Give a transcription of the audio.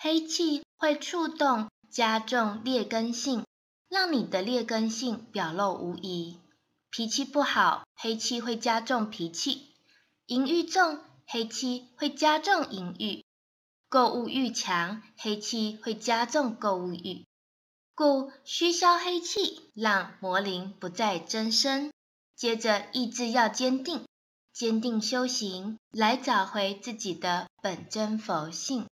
黑气会触动加重劣根性让你的劣根性表露无遗。脾气不好黑气会加重脾气。淫欲重黑气会加重淫欲。购物欲强黑气会加重购物欲。故虚消黑气让魔灵不再增生。接着意志要坚定坚定修行来找回自己的本真佛性。